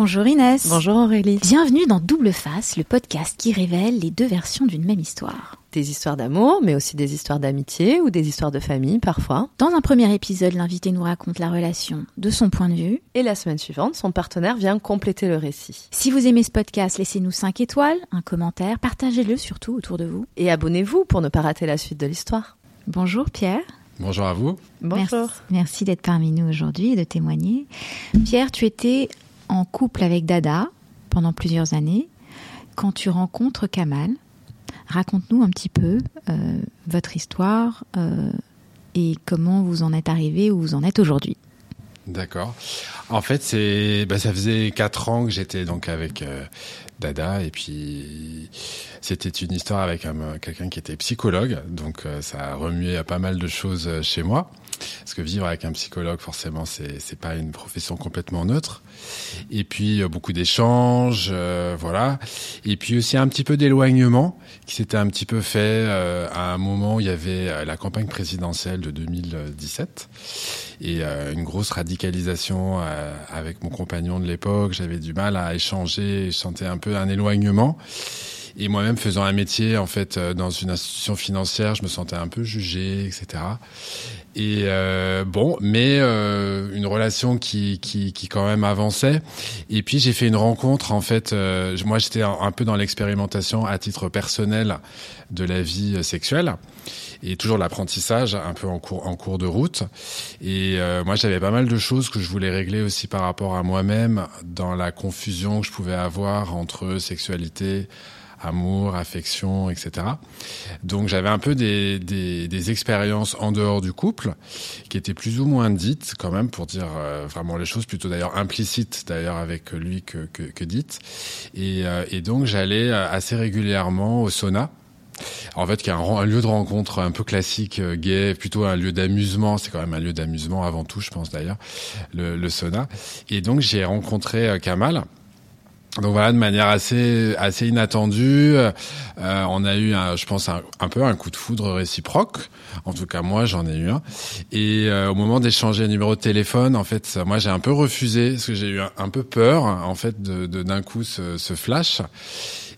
Bonjour Inès. Bonjour Aurélie. Bienvenue dans Double Face, le podcast qui révèle les deux versions d'une même histoire. Des histoires d'amour, mais aussi des histoires d'amitié ou des histoires de famille parfois. Dans un premier épisode, l'invité nous raconte la relation de son point de vue. Et la semaine suivante, son partenaire vient compléter le récit. Si vous aimez ce podcast, laissez-nous 5 étoiles, un commentaire, partagez-le surtout autour de vous. Et abonnez-vous pour ne pas rater la suite de l'histoire. Bonjour Pierre. Bonjour à vous. Bonjour. Merci, merci d'être parmi nous aujourd'hui et de témoigner. Pierre, tu étais en couple avec Dada pendant plusieurs années. Quand tu rencontres Kamal, raconte-nous un petit peu euh, votre histoire euh, et comment vous en êtes arrivé où vous en êtes aujourd'hui. D'accord. En fait, c'est, bah, ça faisait quatre ans que j'étais donc avec euh, Dada et puis c'était une histoire avec un, quelqu'un qui était psychologue, donc euh, ça a remué pas mal de choses euh, chez moi. Parce que vivre avec un psychologue, forcément, c'est c'est pas une profession complètement neutre. Et puis euh, beaucoup d'échanges, euh, voilà. Et puis aussi un petit peu d'éloignement qui s'était un petit peu fait euh, à un moment où il y avait la campagne présidentielle de 2017 et une grosse radicalisation avec mon compagnon de l'époque. J'avais du mal à échanger, je sentais un peu un éloignement. Et moi-même faisant un métier en fait dans une institution financière, je me sentais un peu jugé, etc. Et euh, bon, mais euh, une relation qui, qui, qui quand même avançait. Et puis j'ai fait une rencontre en fait. Euh, moi j'étais un, un, peu dans l'expérimentation à titre personnel de la vie sexuelle et toujours l'apprentissage un peu en cours en cours de route. Et euh, moi j'avais pas mal de choses que je voulais régler aussi par rapport à moi-même dans la confusion que je pouvais avoir entre sexualité amour, affection, etc. Donc j'avais un peu des, des, des, expériences en dehors du couple qui étaient plus ou moins dites quand même pour dire euh, vraiment les choses plutôt d'ailleurs implicites d'ailleurs avec lui que, que, que dites. Et, euh, et donc j'allais euh, assez régulièrement au sauna. En fait, qui est un, lieu de rencontre un peu classique, euh, gay, plutôt un lieu d'amusement. C'est quand même un lieu d'amusement avant tout, je pense d'ailleurs, le, le, sauna. Et donc j'ai rencontré euh, Kamal, donc voilà, de manière assez assez inattendue, euh, on a eu, un, je pense, un, peu un coup de foudre réciproque. En tout cas, moi, j'en ai eu un. Et euh, au moment d'échanger un numéro de téléphone, en fait, moi, j'ai un peu refusé parce que j'ai eu un, peu peur, en fait, de d'un coup ce, ce, flash.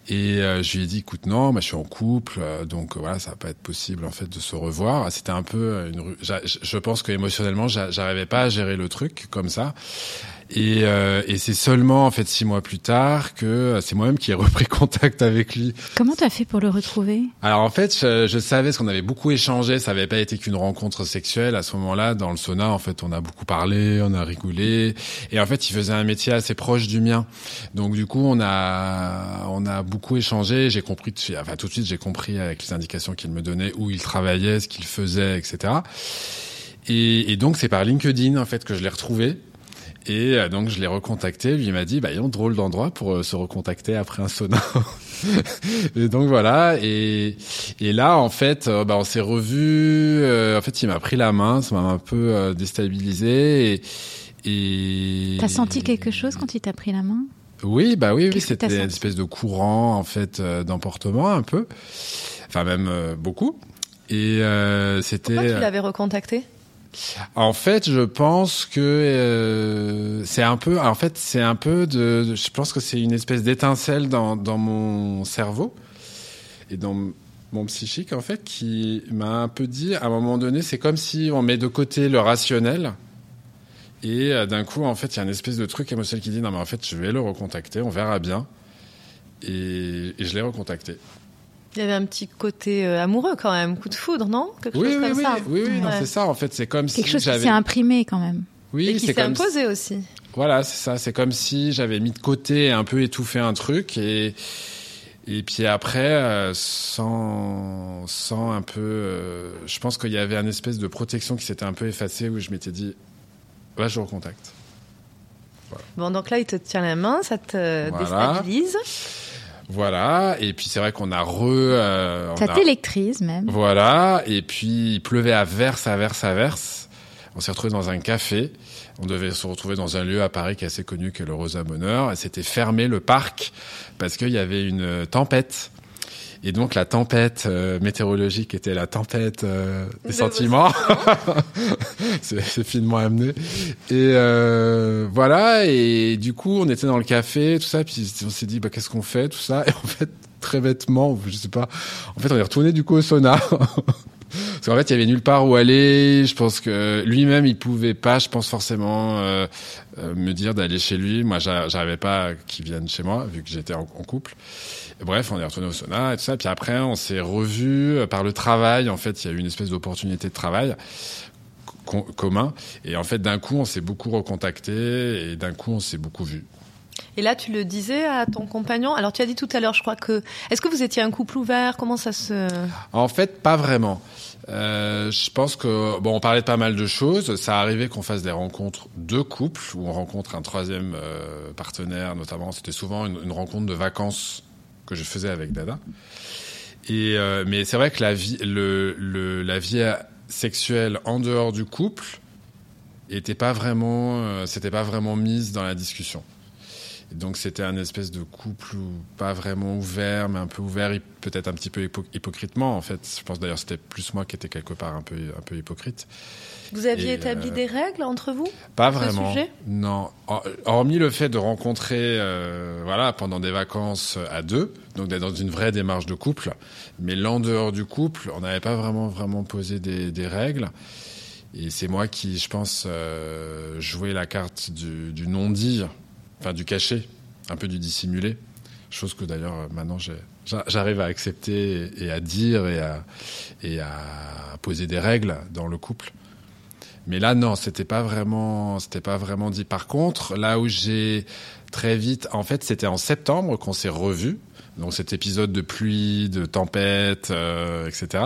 Et euh, je lui ai dit, écoute, non, bah, je suis en couple, euh, donc voilà, ça va pas être possible en fait de se revoir. C'était un peu une, je pense que émotionnellement, j'arrivais pas à gérer le truc comme ça. Et, euh, et c'est seulement en fait six mois plus tard que c'est moi-même qui ai repris contact avec lui. Comment tu as fait pour le retrouver? Alors en fait, je, je savais ce qu'on avait beaucoup échangé. Ça avait pas été qu'une rencontre sexuelle à ce moment-là. Dans le sauna, en fait, on a beaucoup parlé, on a rigolé. Et en fait, il faisait un métier assez proche du mien. Donc du coup, on a on a beaucoup échangé. J'ai compris, enfin tout de suite, j'ai compris avec les indications qu'il me donnait où il travaillait, ce qu'il faisait, etc. Et, et donc c'est par LinkedIn en fait que je l'ai retrouvé. Et euh, donc je l'ai recontacté, lui il m'a dit bah ils ont drôle d'endroit pour euh, se recontacter après un sauna. et donc voilà. Et et là en fait euh, bah on s'est revu en fait il m'a pris la main, ça m'a un peu déstabilisé. Et et T'as senti quelque chose quand il t'a pris la main? Oui, bah oui oui, c'était une espèce de courant en fait d'emportement un peu. Enfin même beaucoup. Et c'était Pourquoi tu l'avais recontacté? En fait, je pense que euh, c'est un peu. En fait, c'est un peu de. Je pense que c'est une espèce d'étincelle dans, mon cerveau et dans mon psychique en fait qui m'a un peu dit à un moment donné, c'est comme si on met de côté le rationnel et euh, d'un coup en fait il y a une espèce de truc émotionnel qui dit non mais en fait je vais le recontacter, on verra bien et je l'ai recontacté. Il y avait un petit côté euh, amoureux quand même, coup de foudre, non? Quelque oui, chose oui, comme oui, ça. Oui, oui, ouais. non, c'est ça. En fait, c'est comme Quelque si chose qui s'est imprimé quand même. Oui, et qui s'est imposé aussi. Voilà, c'est ça. C'est comme si j'avais mis de côté et un peu étouffé un truc et et puis après, euh, sans sans un peu, euh, je pense qu'il y avait une espèce de protection qui s'était un peu effacée où je m'étais dit, là, je recontacte. Voilà. Bon, donc là, il te tient la main, ça te voilà. déstabilise. Voilà, et puis c'est vrai qu'on a re... Euh, ça t'électrise même. Voilà, et puis il pleuvait à verse, à verse, à verse. On s'est retrouvé dans un café. On devait se retrouver dans un lieu à Paris qui est assez connu, que le Rosa Bonheur. Et c'était fermé le parc parce qu'il y avait une tempête. Et donc la tempête euh, météorologique était la tempête euh, des sentiments. c'est finement amené. Et euh, voilà. Et du coup, on était dans le café, tout ça. Puis on s'est dit, bah qu'est-ce qu'on fait, tout ça? Et en fait, très bêtement, je sais pas. En fait, on est retourné du coup au sauna. Parce qu'en fait, il y avait nulle part où aller. Je pense que lui-même, il pouvait pas, je pense forcément, euh, euh me dire d'aller chez lui. Moi, j'arrivais pas qu'il vienne chez moi, vu que j'étais en, couple. Et bref, on est retourné au sauna et tout ça. Puis après, on s'est revus euh, par le travail. En fait, il y a eu une espèce d'opportunité de travail commun. Et en fait, d'un coup, on s'est beaucoup recontacté et d'un coup, on s'est beaucoup vu. Et là, tu le disais à ton compagnon. Alors, tu as dit tout à l'heure, je crois que. Est-ce que vous étiez un couple ouvert? Comment ça se. En fait, pas vraiment. Euh, je pense que bon, on parlait de pas mal de choses. Ça arrivait qu'on fasse des rencontres de couples où on rencontre un troisième euh, partenaire, notamment. C'était souvent une, rencontre de vacances que je faisais avec Dada. Euh, mais c'est vrai que la vie, la vie sexuelle en dehors du couple était pas vraiment, euh, c'était pas vraiment mise dans la discussion donc c'était un espèce de couple pas vraiment ouvert, mais un peu ouvert, peut-être un petit peu hypocritement en fait. Je pense d'ailleurs c'était plus moi qui étais quelque part un peu un peu hypocrite. Vous aviez établi euh, des règles entre vous Pas vraiment. non, hormis le fait de rencontrer, euh, voilà, pendant des vacances à deux, donc d'être dans une vraie démarche de couple. Mais l'en dehors du couple, on n'avait pas vraiment vraiment posé des, des règles. Et c'est moi qui, je pense, euh, jouais la carte du, du non-dit enfin du caché, un peu du dissimulé. Chose que d'ailleurs maintenant j'arrive à accepter et à dire et à, et à poser des règles dans le couple. Mais là, non, c'était pas vraiment, c'était pas vraiment dit. Par contre, là où j'ai très vite, en fait, c'était en septembre qu'on s'est revus. Donc cet épisode de pluie, de tempête, euh, etc.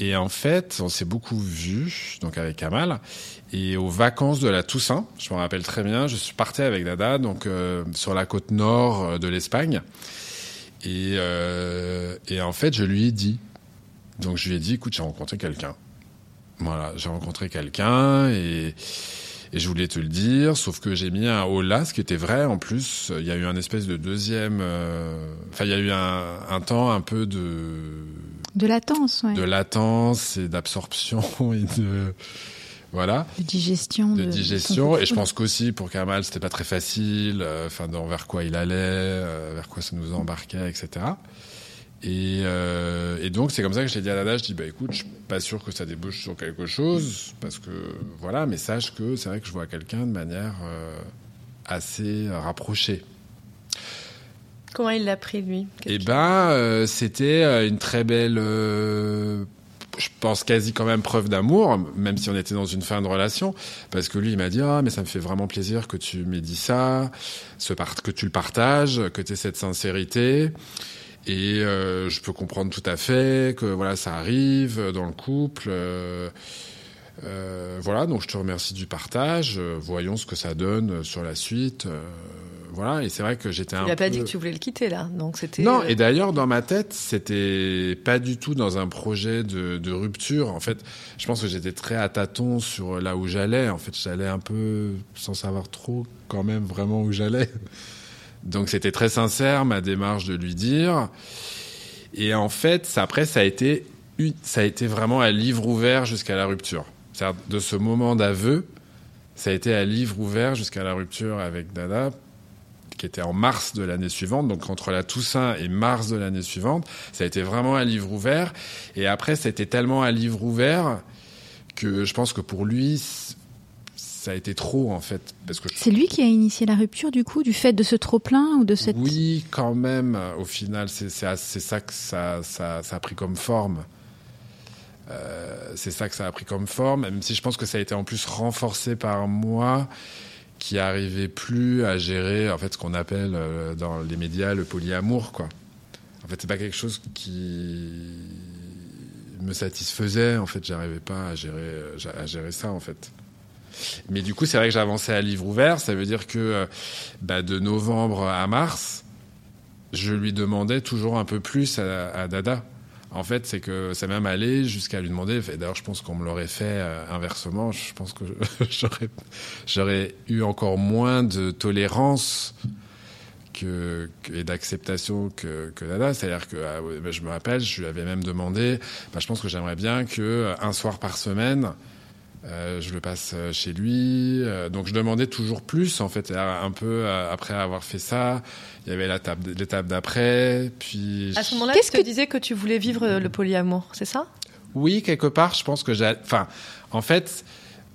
Et en fait, on s'est beaucoup vu, donc avec Kamal. Et aux vacances de la Toussaint, je me rappelle très bien, je suis parti avec Dada, donc euh, sur la côte nord euh, de l'Espagne. Et, euh, et en fait, je lui ai dit. Donc je lui ai dit, écoute, j'ai rencontré quelqu'un. Voilà, j'ai rencontré quelqu'un et, je voulais te le dire, sauf que j'ai mis un là, ce qui était vrai. En plus, il y a eu un espèce de deuxième. Enfin, il y a eu un temps un peu de. De latence, ouais. De latence et d'absorption et de voilà. De digestion. De, digestion. Et je pense qu'aussi pour Kamal, c'était pas très facile, euh, enfin, vers quoi il allait, euh, vers quoi ça nous embarquait, etc. Et, euh, et donc, c'est comme ça que j'ai dit à Dada, je dis, bah écoute, je suis pas sûr que ça débouche sur quelque chose, parce que voilà, mais sache que c'est vrai que je vois quelqu'un de manière assez rapprochée. Comment il l'a pris, lui Eh ben, c'était une très belle je pense quasi quand même preuve d'amour, même si on était dans une fin de relation, parce que lui il m'a dit ah mais ça me fait vraiment plaisir que tu m'aies dit ça, que tu le partages, que tu aies cette sincérité. Et euh, je peux comprendre tout à fait que voilà ça arrive dans le couple. Euh, euh, voilà donc je te remercie du partage. voyons ce que ça donne sur la suite voilà, et c'est vrai que j'étais un. Il a pas dit que tu voulais le quitter là, donc c'était. Non, et d'ailleurs dans ma tête, c'était pas du tout dans un projet de, de rupture. En fait, je pense que j'étais très à tâtons sur là où j'allais. En fait, j'allais un peu sans savoir trop quand même vraiment où j'allais. Donc c'était très sincère ma démarche de lui dire. Et en fait, ça, après, ça a été ça a été vraiment un livre ouvert jusqu'à la rupture. C'est-à-dire de ce moment d'aveu, ça a été un livre ouvert jusqu'à la rupture avec Dada qui était en mars de l'année suivante, donc entre la Toussaint et mars de l'année suivante, ça a été vraiment un livre ouvert. Et après, ça a été tellement un livre ouvert que je pense que pour lui, ça a été trop en fait. Parce que c'est lui qui a initié la rupture du coup, du fait de ce trop plein ou de cette. Oui, quand même. Au final, c'est ça que ça, ça, ça, a pris comme forme. Euh, c'est ça que ça a pris comme forme, même si je pense que ça a été en plus renforcé par moi qui arrivait plus à gérer en fait ce qu'on appelle euh, dans les médias le polyamour quoi. En fait, c'est pas quelque chose qui me satisfaisait en fait, j'arrivais pas à gérer à gérer ça en fait. Mais du coup, c'est vrai que j'avançais à livre ouvert, ça veut dire que euh, bah, de novembre à mars, je lui demandais toujours un peu plus à Dada. En fait, c'est que c'est même allé jusqu'à lui demander. D'ailleurs, je pense qu'on me l'aurait fait euh, inversement. Je pense que j'aurais, eu encore moins de tolérance et d'acceptation que, que Dada. C'est-à-dire que ah, je me rappelle, je lui avais même demandé, bah, je pense que j'aimerais bien que euh, un soir par semaine, euh, je le passe euh, chez lui. Euh, donc je demandais toujours plus en fait. Un peu euh, après avoir fait ça, il y avait la table- l'étape d'après. Puis À ce moment-là, Qu'est-ce tu que- disais que tu voulais vivre euh, le polyamour, c'est ça? Oui, quelque part, je pense que j'ai. Enfin, en fait,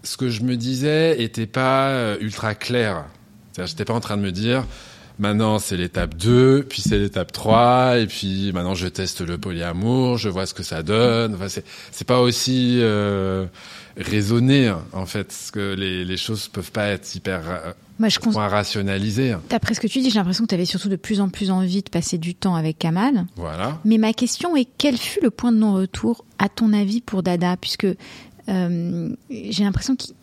ce que je me disais était pas ultra clair. C'est-à-dire, j'étais pas en train de me dire. Maintenant, c'est l'étape 2, puis c'est l'étape 3, et puis maintenant je teste le polyamour, je vois ce que ça donne. Enfin, c'est, pas aussi euh, raisonné, hein, en fait, parce que les, les choses peuvent pas être hyper euh, Moi, je cons-. D'après ce que tu dis, j'ai l'impression que tu avais surtout de plus en plus envie de passer du temps avec Kamal. Voilà. Mais ma question est quel fut le point de non-retour, à ton avis, pour Dada? Puisque euh, j'ai l'impression qu'il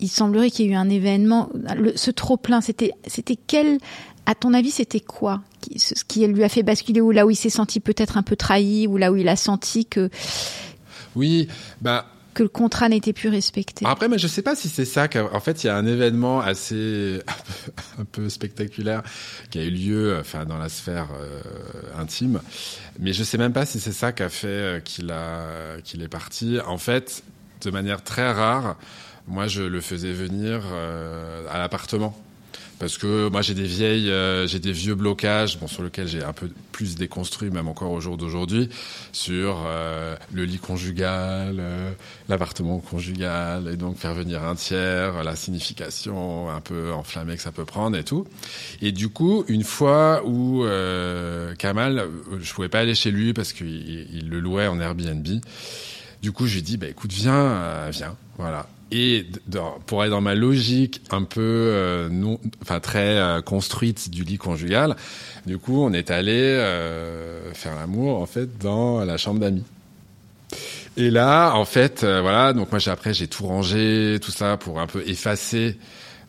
il semblerait qu'il y ait eu un événement. le- ce trop-plein, c'était, c'était quel. À ton avis, c'était quoi qui, ce qui lui a fait basculer ou là où il s'est senti peut-être un peu trahi ou là où il a senti que, Oui, bah que le contrat n'était plus respecté? Après, mais je sais pas si c'est ça. qu'a- En fait, il y a un événement assez un peu, un peu spectaculaire qui a eu lieu, enfin, dans la sphère euh, intime. Mais je sais même pas si c'est ça qui a fait euh, qu'il a qu'il est parti. En fait, de manière très rare, moi, je le faisais venir euh, à l'appartement. Parce que moi j'ai des vieilles, euh, j'ai des vieux blocages, bon sur lesquels j'ai un peu plus déconstruit, même encore au jour d'aujourd'hui, sur euh, le lit conjugal, euh, l'appartement conjugal, et donc faire venir un tiers, la signification un peu enflammée que ça peut prendre et tout. Et du coup, une fois où euh, Kamal, euh, je pouvais pas aller chez lui parce qu'il il le louait en Airbnb. Du coup, je lui dis, bah écoute, viens, euh, viens, voilà. Et pour être dans ma logique un peu euh, non, enfin très euh, construite du lit conjugal, du coup, on est allé euh, faire l'amour en fait dans la chambre d'amis. Et là, en fait, euh, voilà, donc moi j'ai après j'ai tout rangé, tout ça pour un peu effacer.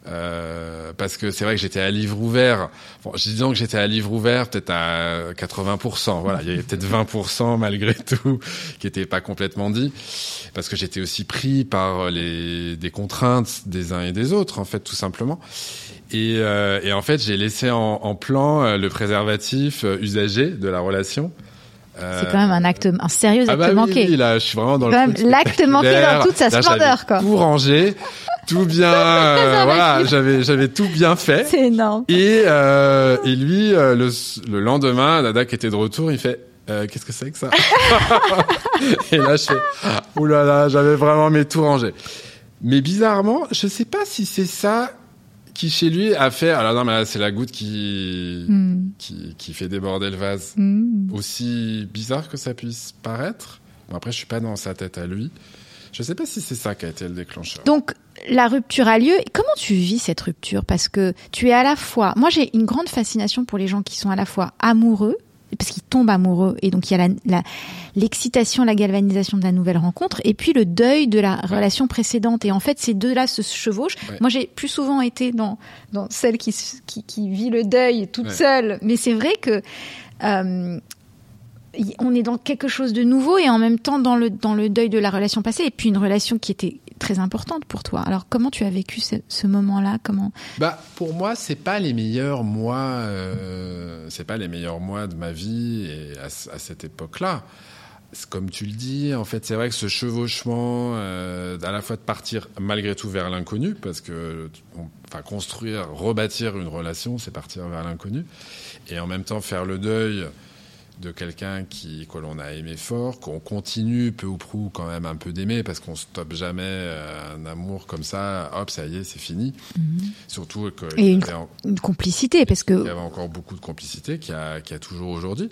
Euh, parce que c'est vrai que j'étais à livre ouvert. Bon, je disons que j'étais à livre ouvert peut-être à 80%. Voilà, il y avait peut-être 20% malgré tout qui était pas complètement dit, parce que j'étais aussi pris par les des contraintes des uns et des autres, en fait, tout simplement. Et, euh, et en fait, j'ai laissé en, en plan euh, le préservatif euh, usagé de la relation. C'est quand même un acte, un sérieux acte ah bah oui, manqué. oui, là, je suis vraiment dans l'acte manqué dans toute sa splendeur, quoi. Tout rangé, tout bien, euh, voilà, j'avais j'avais tout bien fait. C'est énorme. Et euh, et lui, euh, le, le lendemain, Dada qui était de retour, il fait. Euh, Qu'est-ce que c'est que ça Et là, je fais. Là là, j'avais vraiment mes tout rangé. Mais bizarrement, je sais pas si c'est ça qui chez lui a fait. Alors non, mais là, c'est la goutte qui Hmm. qui qui fait déborder le vase Hmm. aussi bizarre que ça puisse paraître. Bon, après, je suis pas dans sa tête à lui. Je sais pas si c'est ça qui a été le déclencheur. Donc la rupture a lieu. Comment tu vis cette rupture? Parce que tu es à la fois. Moi, j'ai une grande fascination pour les gens qui sont à la fois amoureux, parce qu'ils tombent amoureux, et donc il y a la- la- l'excitation, la, galvanisation de la nouvelle rencontre, et puis le deuil de la relation précédente. Et en fait, ces deux-là se chevauchent. Ouais. Moi, j'ai plus souvent été dans dans celle qui s- qui, qui vit le deuil toute Ouais. seule. Mais c'est vrai que euh, on est dans quelque chose de nouveau et en même temps dans le dans le deuil de la relation passée et puis une relation qui était très importante pour toi. Alors comment tu as vécu ce, moment-là? Comment? Bah, pour moi, c'est pas les meilleurs mois. Euh, c'est pas les meilleurs mois de ma vie et à, cette époque-là. Comme tu le dis, en fait, c'est vrai que ce chevauchement, euh, à la fois de partir malgré tout vers l'inconnu, parce que, enfin, construire, rebâtir une relation, c'est partir vers l'inconnu, et en même temps faire le deuil de quelqu'un qui que l'on a aimé fort, qu'on continue peu ou prou quand même un peu d'aimer, parce qu'on stoppe jamais euh, un amour comme ça. Hop, ça y est, c'est fini. Surtout que Et une- avait en- Une complicité parce il y que avait encore beaucoup de complicité qu'il y a, qu'il y a toujours aujourd'hui.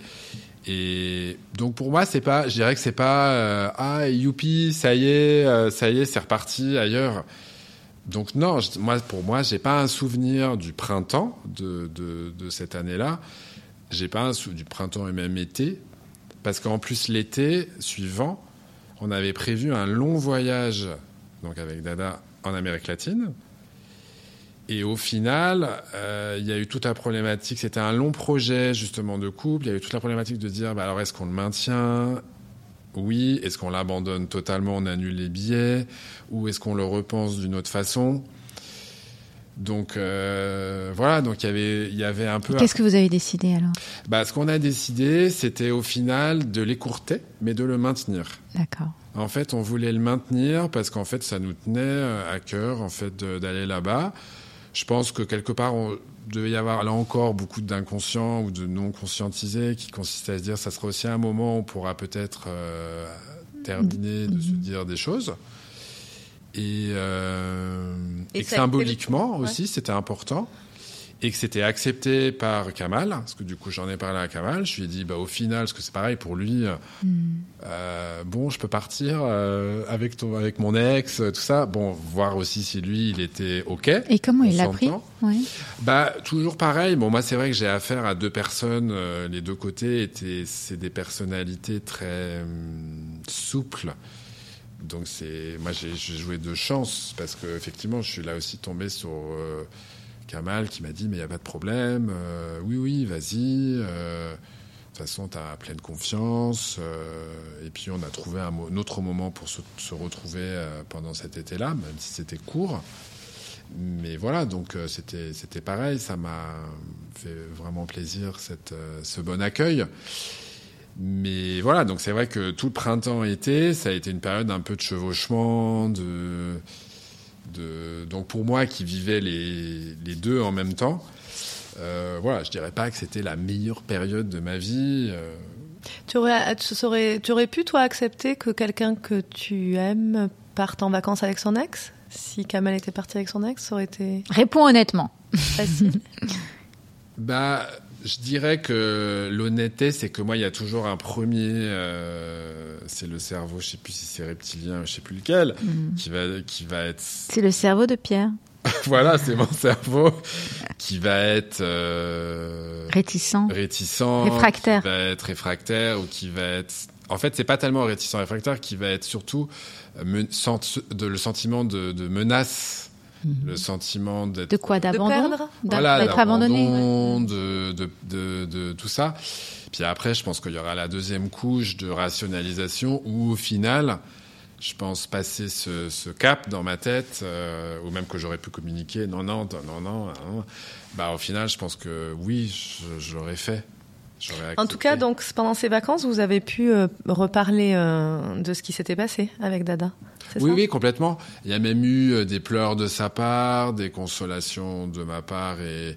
Et donc pour moi, c'est pas, je dirais que c'est pas euh, ah youpi, ça y est, euh, ça y est, c'est reparti ailleurs. Donc non, moi pour moi, j'ai pas un souvenir du printemps de de, de cette année-là. J'ai pas un du printemps et même été, parce qu'en plus l'été suivant, on avait prévu un long voyage donc avec Dada en Amérique latine. Et au final, euh, il y a eu toute la problématique. C'était un long projet justement de couple. Il y a eu toute la problématique de dire, bah, alors est-ce qu'on le maintient? Oui. Est-ce qu'on l'abandonne totalement? On annule les billets? Ou est-ce qu'on le repense d'une autre façon? Donc euh, voilà, donc il y avait, il y avait un peu. Qu'est-ce que vous avez décidé alors? Bah, ce qu'on a décidé, c'était au final de l'écourter, mais de le maintenir. D'accord. En fait, on voulait le maintenir parce qu'en fait, ça nous tenait euh, à cœur en fait d'aller là-bas. Je pense que quelque part, on devait y avoir là encore beaucoup d'inconscients ou de non conscientisés qui consistaient à se dire, ça sera aussi un moment où on pourra peut-être euh, terminer de se Mhm. dire des choses. Et, euh, Et et que symboliquement Ouais. aussi, c'était important. Et que c'était accepté par Kamal, parce que du coup j'en ai parlé à Kamal, je lui ai dit bah au final, parce que c'est pareil pour lui, Hmm. euh, bon je peux partir euh, avec ton, avec mon ex, tout ça, bon voir aussi si lui il était ok. Et comment il l'a pris? Ouais. Bah toujours pareil. Bon moi c'est vrai que j'ai affaire à deux personnes. euh, les deux côtés étaient c'est des personnalités très hum, souples. Donc c'est moi j'ai joué de chance parce que effectivement je suis là aussi tombé sur euh, Kamal qui m'a dit mais il y a pas de problème. euh, oui oui vas-y. euh, de toute façon, tu as pleine confiance. euh, et puis, on a trouvé un, autre moment pour se, se retrouver euh, pendant cet été-là, même si c'était court. Mais voilà, donc euh, c'était c'était pareil. Ça m'a fait vraiment plaisir cette, ce bon accueil. Mais voilà, donc c'est vrai que tout le printemps-été, ça a été une période un peu de chevauchement, de, de donc pour moi qui vivais les, les deux en même temps, euh, voilà, je dirais pas que c'était la meilleure période de ma vie. euh, Tu aurais, tu, saurais- tu aurais pu, toi, accepter que quelqu'un que tu aimes parte en vacances avec son ex? Si Kamal était parti avec son ex, ça aurait été Réponds honnêtement. facile. Bah, je dirais que l'honnêteté, c'est que moi, il y a toujours un premier, euh, c'est le cerveau, je sais plus si c'est reptilien, je sais plus lequel, Hmm. qui va, qui va être, C'est le cerveau de Pierre. voilà, c'est mon cerveau, qui va être euh, Réticent. réticent, Réfractaire. qui va être réfractaire ou qui va être, en fait, c'est pas tellement réticent, réfractaire, qui va être surtout euh, men- sent- de, le sentiment de, de menace, le sentiment d'être De quoi De D'abandon voilà, D'être abandonné de, de, de, de tout ça. Puis après, je pense qu'il y aura la deuxième couche de rationalisation où, au final, je pense passer ce, ce cap dans ma tête, euh, ou même que j'aurais pu communiquer, non, non, non, non, non, bah, au final, je pense que oui, je, je l'aurais fait. En tout cas, donc pendant ces vacances, vous avez pu euh, reparler euh, de ce qui s'était passé avec Dada. Oui, ça? oui, complètement. Il y a même eu euh, des pleurs de sa part, des consolations de ma part, et,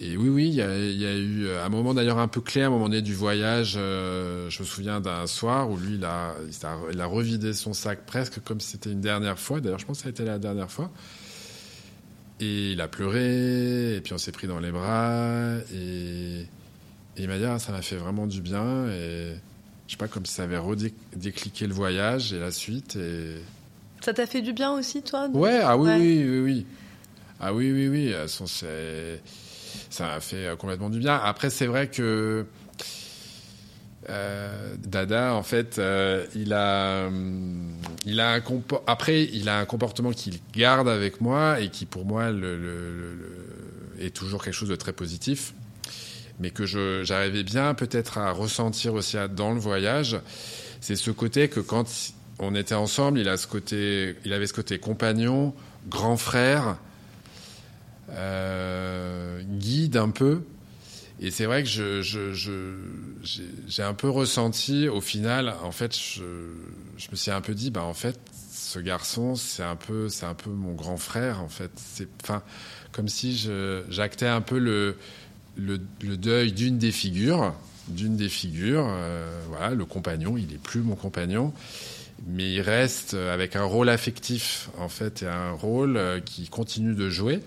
et oui, oui, il y a, il y a eu un moment d'ailleurs un peu clé, à un moment donné du voyage. je me souviens d'un soir où lui, il a, il a, il a revidé son sac presque comme si c'était une dernière fois. D'ailleurs, je pense que ça a été la dernière fois. Et il a pleuré, et puis on s'est pris dans les bras, et, et il m'a dit, ah, ça m'a fait vraiment du bien, et je sais pas, comme si ça avait redécliqué le voyage et la suite, et, Ça t'a fait du bien aussi, toi de- Ouais, ah oui, Ouais. oui, oui, oui. Ah oui, oui, oui. Ça a fait complètement du bien. Après, c'est vrai que euh, Dada, en fait, euh, il a, il a un après, il a un comportement qu'il garde avec moi et qui, pour moi, le, le- le- le- est toujours quelque chose de très positif, mais que j'arrivais bien peut-être à ressentir aussi dans le voyage. C'est ce côté que quand on était ensemble, il a ce côté, il avait ce côté compagnon, grand frère, euh, guide un peu. Et c'est vrai que j'ai, un peu ressenti, au final, en fait, je, me suis un peu dit, bah, en fait, ce garçon, c'est un peu, un peu mon grand frère, en fait. C'est, comme si j'actais un peu le, le, le deuil d'une des figures, d'une des figures, euh, voilà, le compagnon, il est plus mon compagnon, mais il reste avec un rôle affectif, en fait, et un rôle euh, qui continue de jouer.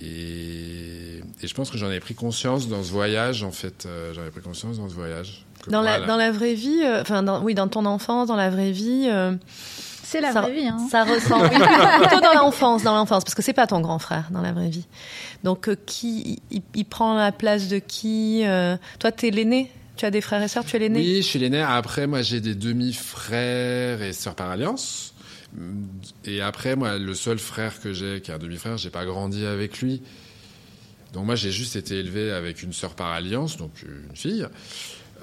Et, et je pense que j'en ai pris conscience dans ce voyage, en fait. Euh, j'en ai pris conscience dans ce voyage. Que Dans, la, dans la vraie vie, enfin, oui, dans ton enfance, dans la vraie vie, C'est la Ça- vraie vie. Hein. ça ressemble plutôt dans l'enfance, dans l'enfance, parce que c'est pas ton grand frère dans la vraie vie. Donc, euh, qui, il, il prend la place de qui euh, Toi, t'es l'aîné? Tu as des frères et sœurs. Tu es l'aîné? Oui, je suis l'aîné. Après, moi, j'ai des demi-frères et sœurs par alliance. Et après, moi, le seul frère que j'ai, qui est un demi-frère, j'ai pas grandi avec lui. Donc moi, j'ai juste été élevé avec une sœur par alliance, donc une fille.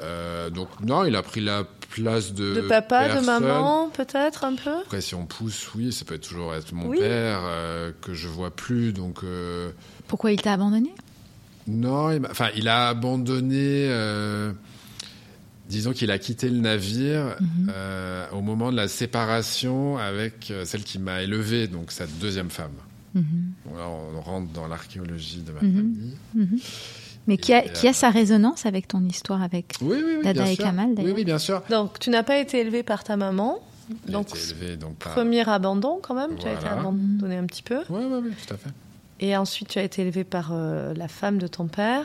Euh, donc non, il a pris la place de De papa, de maman, peut-être un peu? Après, si on pousse, oui, ça peut être toujours être mon Oui. père euh, que je vois plus. Donc euh, Pourquoi il t'a abandonné? Non, il enfin, il a abandonné. euh, disons qu'il a quitté le navire Mhm. euh, au moment de la séparation avec celle qui m'a élevé, donc sa deuxième femme. Mhm. Bon, là, on rentre dans l'archéologie de ma Mhm. famille. Mais qui a, Et, qui a euh, sa résonance avec ton histoire avec Oui, oui, oui. Dada et sûr. Kamal, Oui, d'ailleurs. oui, bien sûr. Donc, tu n'as pas été élevé par ta maman. Il Donc, a été élevé donc par. premier abandon quand même. Tu as été abandonné un petit peu. Oui, oui, oui, tout à fait. Et ensuite, tu as été élevé par euh, la femme de ton père.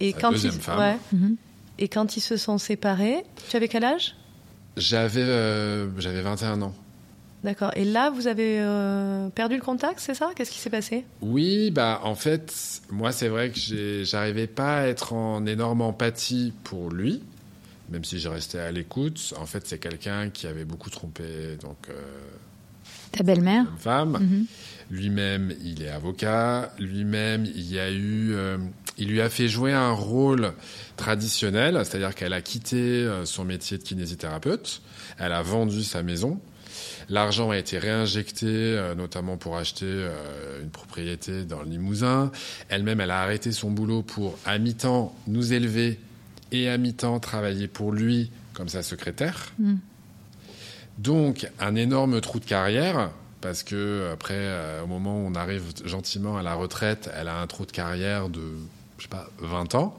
Et quand deuxième ils, femme. ouais. Mhm. Et quand ils se sont séparés, tu avais quel âge? J'avais, euh, j'avais 21 ans. D'accord. Et là, vous avez euh, perdu le contact, c'est ça? Qu'est-ce qui s'est passé? Oui, bah en fait, moi c'est vrai que j'arrivais pas à être en énorme empathie pour lui, même si je restais à l'écoute. En fait, c'est quelqu'un qui avait beaucoup trompé donc euh, Ta belle-mère? une femme. Mhm. Lui-même, il est avocat. Lui-même, il y a eu, euh, il lui a fait jouer un rôle traditionnel, c'est-à-dire qu'elle a quitté son métier de kinésithérapeute. Elle a vendu sa maison. L'argent a été réinjecté, euh, notamment pour acheter euh, une propriété dans le Limousin. Elle-même, elle a arrêté son boulot pour, à mi-temps, nous élever et à mi-temps travailler pour lui comme sa secrétaire. Mm. Donc, un énorme trou de carrière, parce que après, euh, au moment où on arrive gentiment à la retraite, elle a un trou de carrière de, je sais pas, 20 ans,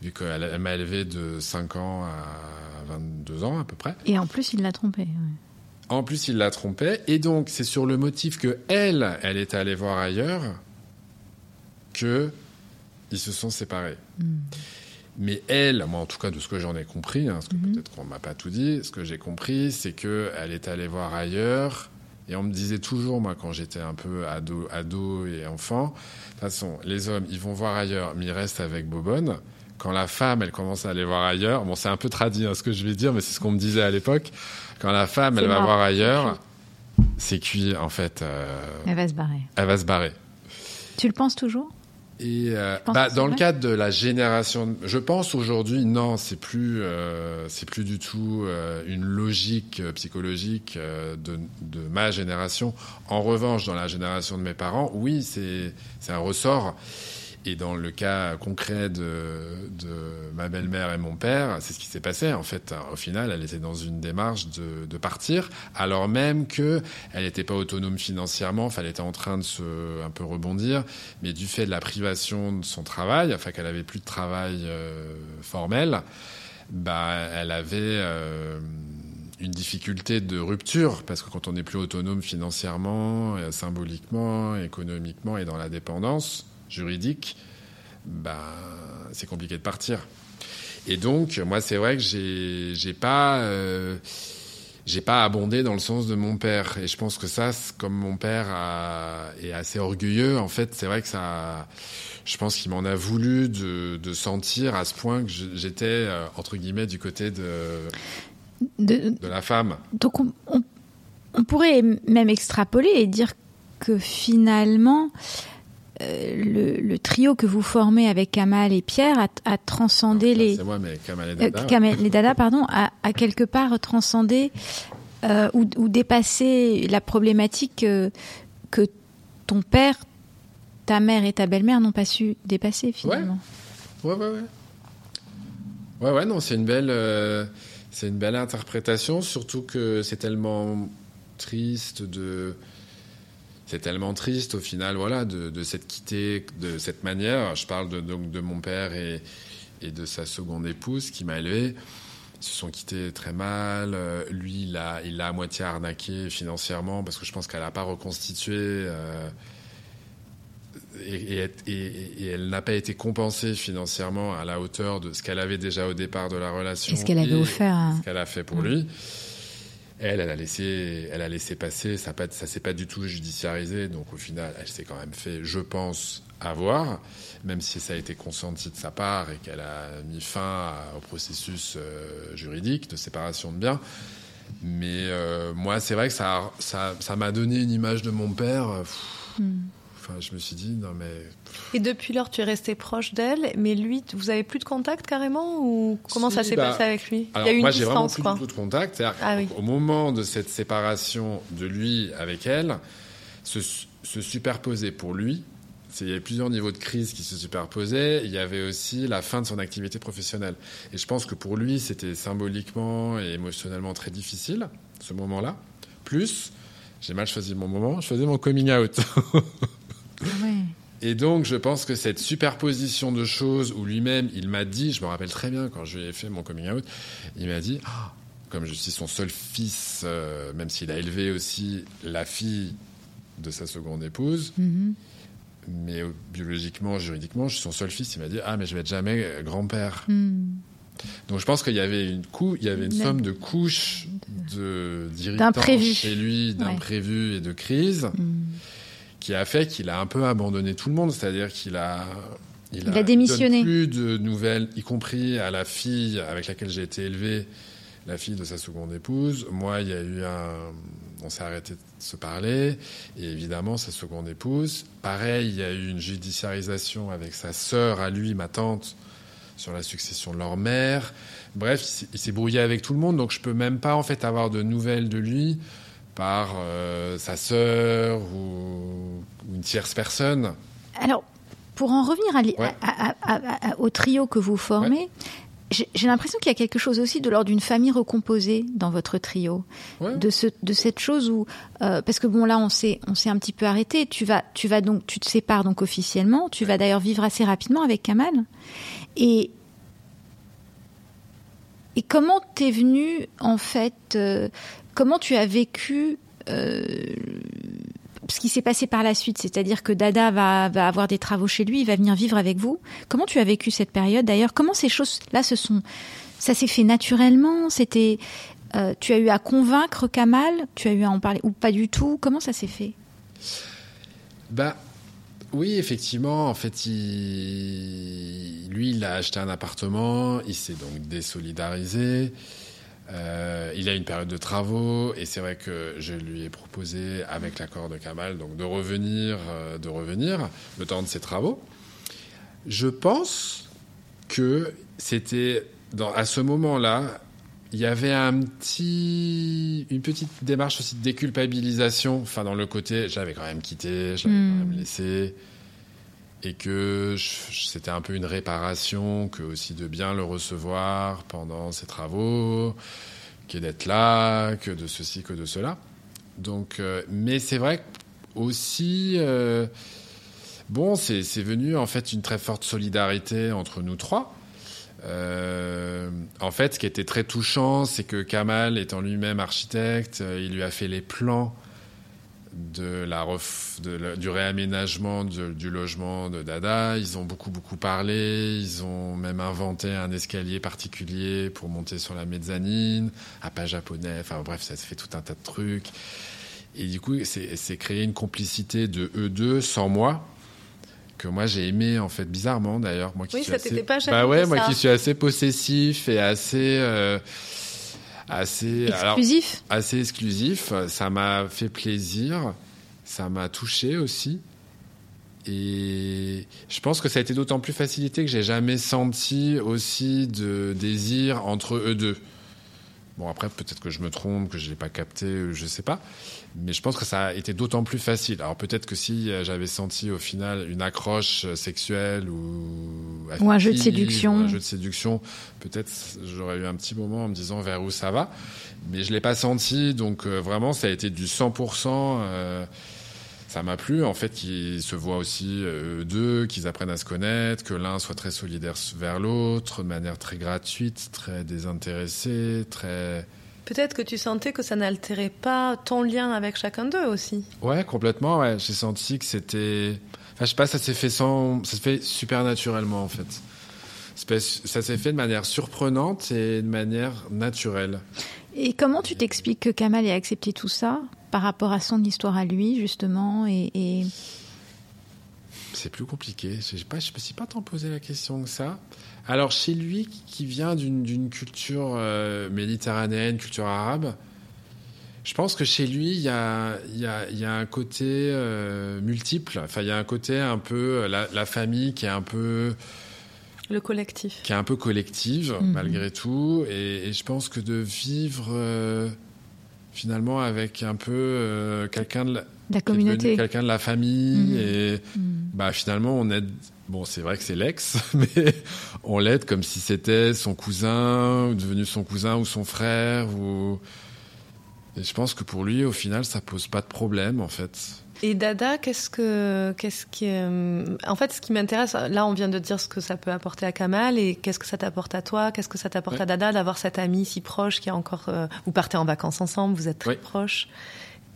vu qu'elle elle m'a élevé de 5 ans à 22 ans à peu près. Et en plus, il l'a trompée. ouais. En plus, il la trompait, et donc c'est sur le motif que elle, elle est allée voir ailleurs, que ils se sont séparés. Mm. Mais elle, moi en tout cas de ce que j'en ai compris, hein, parce que Mhm. peut-être qu'on m'a pas tout dit, ce que j'ai compris, c'est que elle est allée voir ailleurs. Et on me disait toujours, moi, quand j'étais un peu ado, ado et enfant, de toute façon, les hommes, ils vont voir ailleurs, mais ils restent avec Bobonne. Quand la femme, elle commence à aller voir ailleurs, bon, c'est un peu tradit hein, ce que je vais dire, mais c'est ce qu'on me disait à l'époque. Quand la femme, elle va voir ailleurs, c'est cuit, en fait. euh, Elle va se barrer. elle va se barrer. Tu le penses toujours? Et euh, bah, dans le cadre de la génération, je pense aujourd'hui, non, c'est plus, euh, c'est plus du tout euh, une logique psychologique de, de ma génération. En revanche, dans la génération de mes parents, oui, c'est c'est un ressort. Et dans le cas concret de, de ma belle-mère et mon père, c'est ce qui s'est passé. En fait, au final, elle était dans une démarche de, de partir, alors même que elle n'était pas autonome financièrement. Enfin, elle était en train de se un peu rebondir, mais du fait de la privation de son travail, enfin qu'elle avait plus de travail euh, formel, bah, elle avait euh, une difficulté de rupture parce que quand on n'est plus autonome financièrement, euh, symboliquement, économiquement et dans la dépendance juridique, bah, c'est compliqué de partir. Et donc, moi, c'est vrai que j'ai, j'ai pas, euh, j'ai pas abondé dans le sens de mon père. Et je pense que ça, comme mon père a- est assez orgueilleux, en fait, c'est vrai que ça, je pense qu'il m'en a voulu de, de sentir à ce point que j'étais, euh, entre guillemets, du côté de, De- de la femme. Donc on, on- on pourrait même extrapoler et dire que finalement, le, le trio que vous formez avec Kamal et Pierre a, a transcendé les... C'est moi, mais Kamal et euh, Dada. Kamal- les Dada, pardon, a, a quelque part transcendé euh, ou, ou dépassé la problématique euh, que ton père, ta mère et ta belle-mère n'ont pas su dépasser finalement. Ouais, ouais, ouais. Ouais, ouais, non, c'est une belle, euh, c'est une belle interprétation, surtout que c'est tellement triste de, c'est tellement triste au final, voilà, de, de s'être quitté de cette manière. Je parle de, donc de mon père et, et de sa seconde épouse qui m'a élevé. Ils se sont quittés très mal. Euh, Lui, il l'a il à moitié arnaqué financièrement parce que je pense qu'elle n'a pas reconstitué. euh, et, et- et- et elle n'a pas été compensée financièrement à la hauteur de ce qu'elle avait déjà au départ de la relation. Qu'est-ce qu'elle avait et offert à- Ce qu'elle a fait pour Mm. lui. Elle, elle a laissé, elle a laissé passer. Ça ne ça s'est pas du tout judiciarisé. Donc au final, elle s'est quand même fait, je pense, avoir, même si ça a été consenti de sa part et qu'elle a mis fin au processus euh, juridique de séparation de biens. Mais euh, moi, c'est vrai que ça, ça, m'a donné une image de mon père. euh, Hmm. Enfin, je me suis dit, non mais. Et depuis lors, tu es resté proche d'elle, mais lui, vous avez plus de contact carrément ou comment Si, ça s'est bah, passé avec lui? Alors, Il y a eu une moi, j'ai vraiment plus quoi. du tout de contact. Ah oui. Au moment de cette séparation de lui avec elle, se, se superposait pour lui. Il y avait plusieurs niveaux de crise qui se superposaient. Il y avait aussi la fin de son activité professionnelle. Et je pense que pour lui, c'était symboliquement et émotionnellement très difficile, ce moment-là. Plus, j'ai mal choisi mon moment, je faisais mon coming out. Et donc, je pense que cette superposition de choses où lui-même, il m'a dit, je me rappelle très bien quand je lui ai fait mon coming out, il m'a dit, Ah, comme je suis son seul fils, euh, même s'il a élevé aussi la fille de sa seconde épouse, Mhm. mais biologiquement, juridiquement, je suis son seul fils, il m'a dit, ah, mais je vais être jamais euh, grand-père. Mhm. Donc, je pense qu'il y avait une cou il y avait une Même- somme de couches de D'imprévus. chez lui, d'imprévus et de crises Mhm. Qui a fait qu'il a un peu abandonné tout le monde, c'est-à-dire qu'il a Il a démissionné. donne plus de nouvelles, y compris à la fille avec laquelle j'ai été élevé, la fille de sa seconde épouse. Moi, il y a eu un, on s'est arrêté de se parler, et évidemment sa seconde épouse. Pareil, il y a eu une judiciarisation avec sa sœur à lui, ma tante, sur la succession de leur mère. Bref, il s'est- il s'est brouillé avec tout le monde, donc je peux même pas en fait avoir de nouvelles de lui par euh, sa sœur ou, ou une tierce personne. Alors, pour en revenir à li- Ouais. à- à- à- à- au trio que vous formez, j'ai j'ai l'impression qu'il y a quelque chose aussi de l'ordre d'une famille recomposée dans votre trio. Ouais. De, ce, de cette chose où, euh, parce que bon là on s'est on s'est un petit peu arrêté. Tu vas tu vas donc tu te sépares donc officiellement. Tu vas d'ailleurs vivre assez rapidement avec Kamal. Et et comment t'es venu en fait euh, Comment tu as vécu euh, ce qui s'est passé par la suite, c'est-à-dire que Dada va, va avoir des travaux chez lui, il va venir vivre avec vous. Comment tu as vécu cette période? D'ailleurs, comment ces choses-là se sont, ça s'est fait naturellement? C'était, euh, tu as eu à convaincre Kamal, tu as eu à en parler ou pas du tout? Comment ça s'est fait? Bah oui, effectivement. En fait, il... lui, il a acheté un appartement. Il s'est donc désolidarisé. Euh, il a une période de travaux et c'est vrai que je lui ai proposé, avec l'accord de Kamal, donc de revenir, euh, de revenir le temps de ses travaux. Je pense que c'était à ce moment-là, il y avait un petit, une petite démarche aussi de déculpabilisation, enfin dans le côté, j'avais quand même quitté, je l'avais Hmm. quand même laissé, et que c'était un peu une réparation, que aussi de bien le recevoir pendant ses travaux, que d'être là, que de ceci, que de cela. Donc, euh, mais c'est vrai aussi, euh, bon, c'est venu en fait une très forte solidarité entre nous trois. Euh, en fait, ce qui était très touchant, c'est que Kamal, étant lui-même architecte, il lui a fait les plans de la ref- de la- du réaménagement du, du logement de Dada. Ils ont beaucoup beaucoup parlé. Ils ont même inventé un escalier particulier pour monter sur la mezzanine, à pas japonais. Enfin bref, ça se fait tout un tas de trucs. Et du coup, c'est créé une complicité de eux deux sans moi que moi j'ai aimé en fait bizarrement d'ailleurs moi qui Oui, suis ça assez pas bah ouais moi ça. qui suis assez possessif et assez euh, assez alors Exclusif assez exclusif. Ça m'a fait plaisir, ça m'a touché aussi. Et je pense que ça a été d'autant plus facilité que j'ai jamais senti aussi de désir entre eux deux. Bon après peut-être que je me trompe, que je l'ai pas capté, euh, je sais pas. Mais je pense que ça a été d'autant plus facile. Alors peut-être que si euh, j'avais senti au final une accroche euh, sexuelle ou Ou un jeu de séduction. un jeu de séduction, peut-être j'aurais eu un petit moment en me disant vers où ça va. Mais je l'ai pas senti, donc euh, vraiment ça a été du 100%. euh, ça m'a plu en fait qu'ils se voient aussi euh, eux deux, qu'ils apprennent à se connaître, que l'un soit très solidaire vers l'autre, de manière très gratuite, très désintéressée, très Peut-être que tu sentais que ça n'altérait pas ton lien avec chacun d'eux aussi. Ouais, complètement, ouais. J'ai senti que c'était. Enfin, je sais pas, ça s'est fait sans. Ça se fait super naturellement, en fait. Ça s'est fait de manière surprenante et de manière naturelle. Et comment tu t'expliques que Kamal ait accepté tout ça? Par rapport à son histoire à lui justement et, et- C'est plus compliqué. Je sais pas, je me suis pas tant posé la question que ça. Alors, chez lui, qui vient d'une culture euh, méditerranéenne, culture arabe, Je pense que chez lui, il y a, il y a, il y a un côté euh, multiple. Enfin, il y a un côté un peu la, la famille qui est un peu le collectif, qui est un peu collective Mhm. malgré tout. Et, et je pense que de vivre euh, finalement avec un peu euh, quelqu'un de la, La communauté. quelqu'un de la famille Mhm. et Mm. bah finalement on aide bon c'est vrai que c'est l'ex mais on l'aide comme si c'était son cousin ou devenu son cousin ou son frère ou et je pense que pour lui au final ça pose pas de problème en fait Et Dada, qu'est-ce que, qu'est-ce qui, euh, en fait, ce qui m'intéresse, là, on vient de dire ce que ça peut apporter à Kamal, et qu'est-ce que ça t'apporte à toi, qu'est-ce que ça t'apporte Ouais. à Dada d'avoir cet ami si proche qui a encore, euh, vous partez en vacances ensemble, vous êtes très Ouais. proches.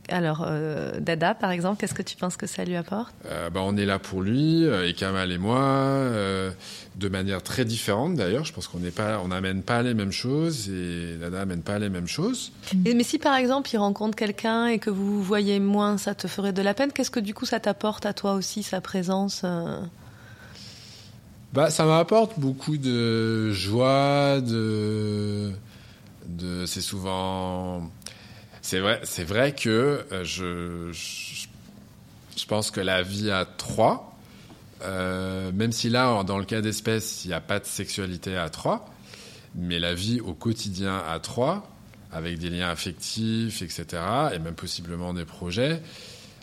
Alors, euh, Dada, par exemple, qu'est-ce que tu penses que ça lui apporte? Euh, bah, on est là pour lui euh, et Kamal et moi euh, de manière très différente d'ailleurs. Je pense qu'on n'amène pas les mêmes choses et Dada amène pas les mêmes choses. Et- Mais si, par exemple, il rencontre quelqu'un et que vous voyez moins, ça te ferait de la peine? Qu'est-ce que du coup ça t'apporte à toi aussi, sa présence Bah, ça m'apporte beaucoup de joie, de, de, c'est souvent, c'est vrai, c'est vrai que euh, je, je, pense que la vie à trois, euh, même si là, dans le cas d'espèce, il n'y a pas de sexualité à trois, mais la vie au quotidien à trois, avec des liens affectifs, etc., et même possiblement des projets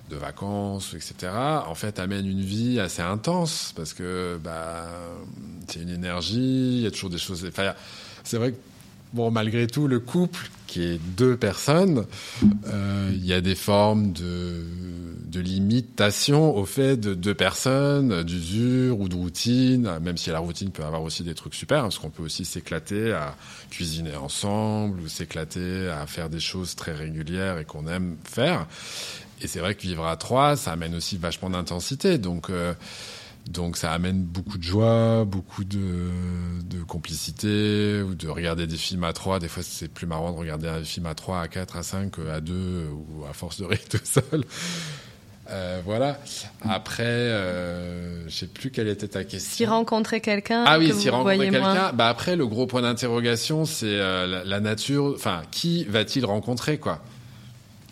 de vacances, etc., en fait, amène une vie assez intense parce que bah, c'est une énergie, il y a toujours des choses. Enfin, c'est vrai que bon, malgré tout, le couple qui est deux personnes, euh, il y a des formes de, de limitation au fait de deux personnes, d'usure ou de routine, même si la routine peut avoir aussi des trucs super, parce qu'on peut aussi s'éclater à cuisiner ensemble ou s'éclater à faire des choses très régulières et qu'on aime faire. Et c'est vrai que vivre à trois, ça amène aussi vachement d'intensité. Donc, euh, donc ça amène beaucoup de joie, beaucoup de, de complicité, ou de regarder des films à trois. Des fois, c'est plus marrant de regarder un film à trois, à quatre, à cinq, à deux, ou à force de rire tout seul. Euh, voilà. Après, euh, je sais plus quelle était ta question. Si rencontrer quelqu'un, Ah oui, que si vous rencontrer quelqu'un, bah après le gros point d'interrogation, c'est euh, la, la nature. Enfin, qui va-t-il rencontrer, quoi?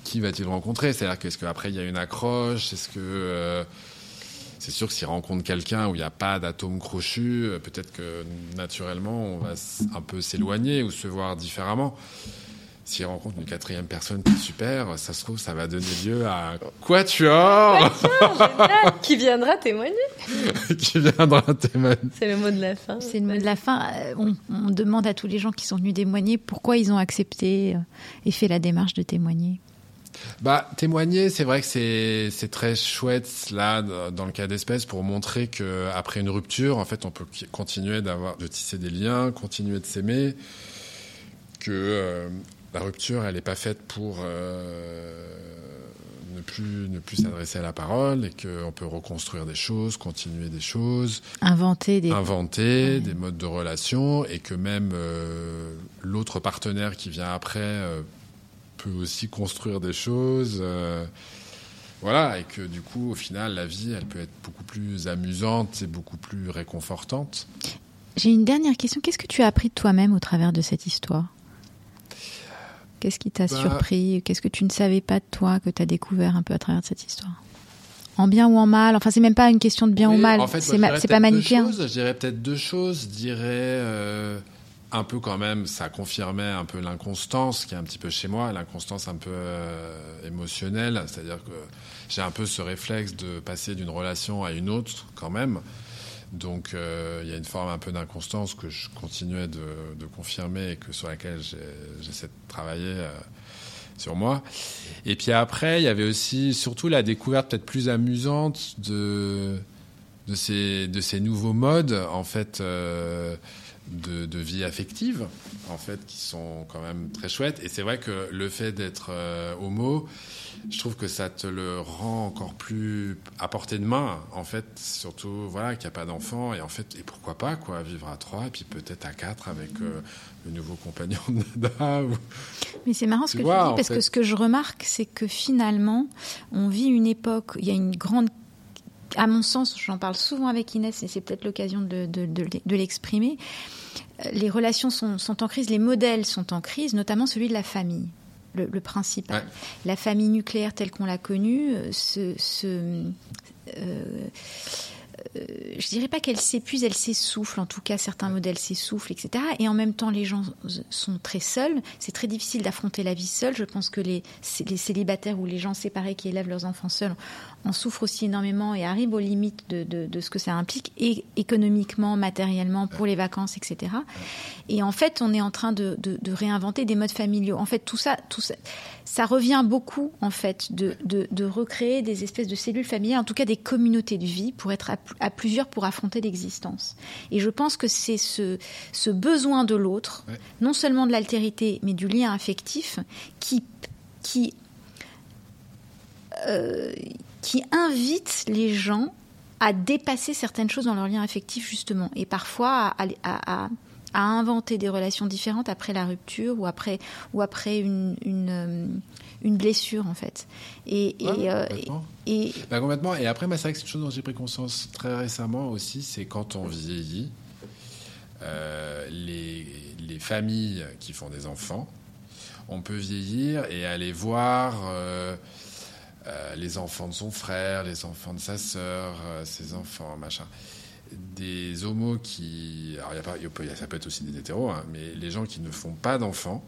Qui va-t-il rencontrer? C'est-à-dire qu'est-ce qu'après il y a une accroche? Est-ce que euh, c'est sûr que s'il rencontre quelqu'un où il n'y a pas d'atome crochu, euh, peut-être que naturellement on va un peu s'éloigner ou se voir différemment. S'il rencontre une quatrième personne qui est super, ça se trouve, ça va donner lieu à Quatuor qui viendra témoigner. qui viendra témoigner. C'est le mot de la fin. C'est le mot de la fin. Euh, On, on demande à tous les gens qui sont venus témoigner pourquoi ils ont accepté euh, et fait la démarche de témoigner. Bah, témoigner, c'est vrai que c'est c'est très chouette là dans le cas d'espèce pour montrer que après une rupture, en fait, on peut continuer d'avoir de tisser des liens, continuer de s'aimer, que euh, la rupture, elle n'est pas faite pour euh, ne plus ne plus s'adresser à la parole et qu'on peut reconstruire des choses, continuer des choses, Inventer des. inventer Ouais. des modes de relation et que même euh, l'autre partenaire qui vient après peut aussi construire des choses. euh, voilà, et que du coup, au final, la vie, elle peut être beaucoup plus amusante et beaucoup plus réconfortante. J'ai une dernière question. Qu'est-ce que tu as appris de toi-même au travers de cette histoire? Qu'est-ce qui t'a Bah- surpris? Qu'est-ce que tu ne savais pas de toi que tu as découvert un peu à travers de cette histoire? En bien ou en mal? Enfin, c'est même pas une question de bien ou mal. en fait, c'est moi, ma- pas manichéen. Je dirais peut-être deux choses. Je dirais euh, un peu quand même, ça confirmait un peu l'inconstance qui est un petit peu chez moi, l'inconstance un peu euh, émotionnelle. C'est-à-dire que j'ai un peu ce réflexe de passer d'une relation à une autre quand même. Donc euh, il y a une forme un peu d'inconstance que je continuais de, confirmer et que sur laquelle j'essaie de travailler euh, sur moi. Et puis après, il y avait aussi surtout la découverte peut-être plus amusante de de ces de ces nouveaux modes en fait de, de vie affective en fait qui sont quand même très chouettes. Et c'est vrai que le fait d'être euh, homo, je trouve que ça te le rend encore plus à portée de main en fait surtout voilà qu'il n'y a pas d'enfant et en fait et pourquoi pas quoi vivre à trois et puis peut-être à quatre avec euh, le nouveau compagnon de Nada ou- Mais c'est marrant ce Tu que vois, tu dis, parce fait. que ce que je remarque, c'est que finalement, on vit une époque, il y a une grande... À mon sens, j'en parle souvent avec Inès, et c'est peut-être l'occasion de, de, de, de l'exprimer, euh, les relations sont, sont en crise, les modèles sont en crise, notamment celui de la famille. le, le principal. Ouais. La famille nucléaire telle qu'on l'a connue, euh, se, se, euh, euh, je dirais pas qu'elle s'épuise, elle s'essouffle. En tout cas, certains modèles s'essoufflent, etc. Et en même temps, les gens sont très seuls. C'est très difficile d'affronter la vie seule. Je pense que les, les célibataires ou les gens séparés qui élèvent leurs enfants seuls en souffrent aussi énormément et arrivent aux limites de, de, de ce que ça implique, et économiquement, matériellement, pour les vacances, etc. Et en fait, on est en train de, de, réinventer des modes familiaux. En fait, tout ça, tout ça, ça revient beaucoup, en fait, de, recréer des espèces de cellules familiales, en tout cas des communautés de vie, pour être à, à plusieurs pour affronter l'existence. Et je pense que c'est ce, ce besoin de l'autre, Ouais. non seulement de l'altérité, mais du lien affectif, qui, qui, euh, qui invite les gens à dépasser certaines choses dans leur lien affectif, justement, et parfois à, à- à- à inventer des relations différentes après la rupture ou après, ou après une, une, euh, une blessure, en fait. Et, et, Ouais, euh, complètement. et- Bah, complètement. Et après, moi, c'est vrai que c'est une chose dont j'ai pris conscience très récemment aussi, c'est quand on vieillit, euh, les, les familles qui font des enfants, on peut vieillir et aller voir euh, euh, les enfants de son frère, les enfants de sa sœur, euh, ses enfants, machin. Des homos qui. Alors, y a pas, ça peut être aussi des hétéros, hein, mais les gens qui ne font pas d'enfants,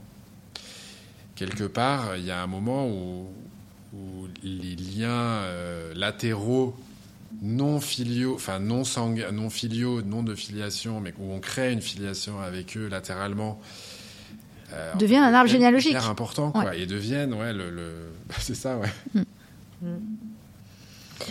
quelque part, il y a un moment où, où les liens euh, latéraux non filiaux, enfin non sang, non filiaux, non de filiation, mais où on crée une filiation avec eux latéralement, Devient un arbre généalogique. important, quoi, Ouais. et deviennent, ouais, le, le- c'est ça, ouais.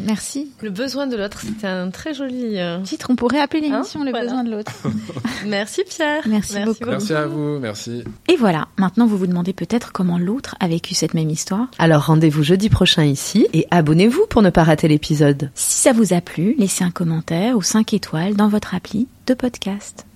Merci. Le besoin de l'autre, c'était un très joli euh, Titre, on pourrait appeler l'émission Hein Le Voilà. besoin de l'autre. Merci Pierre. Merci beaucoup. Merci à vous, merci. Et voilà, maintenant vous vous demandez peut-être comment l'autre a vécu cette même histoire. Alors rendez-vous jeudi prochain ici et abonnez-vous pour ne pas rater l'épisode. Si ça vous a plu, laissez un commentaire ou 5 étoiles dans votre appli de podcast.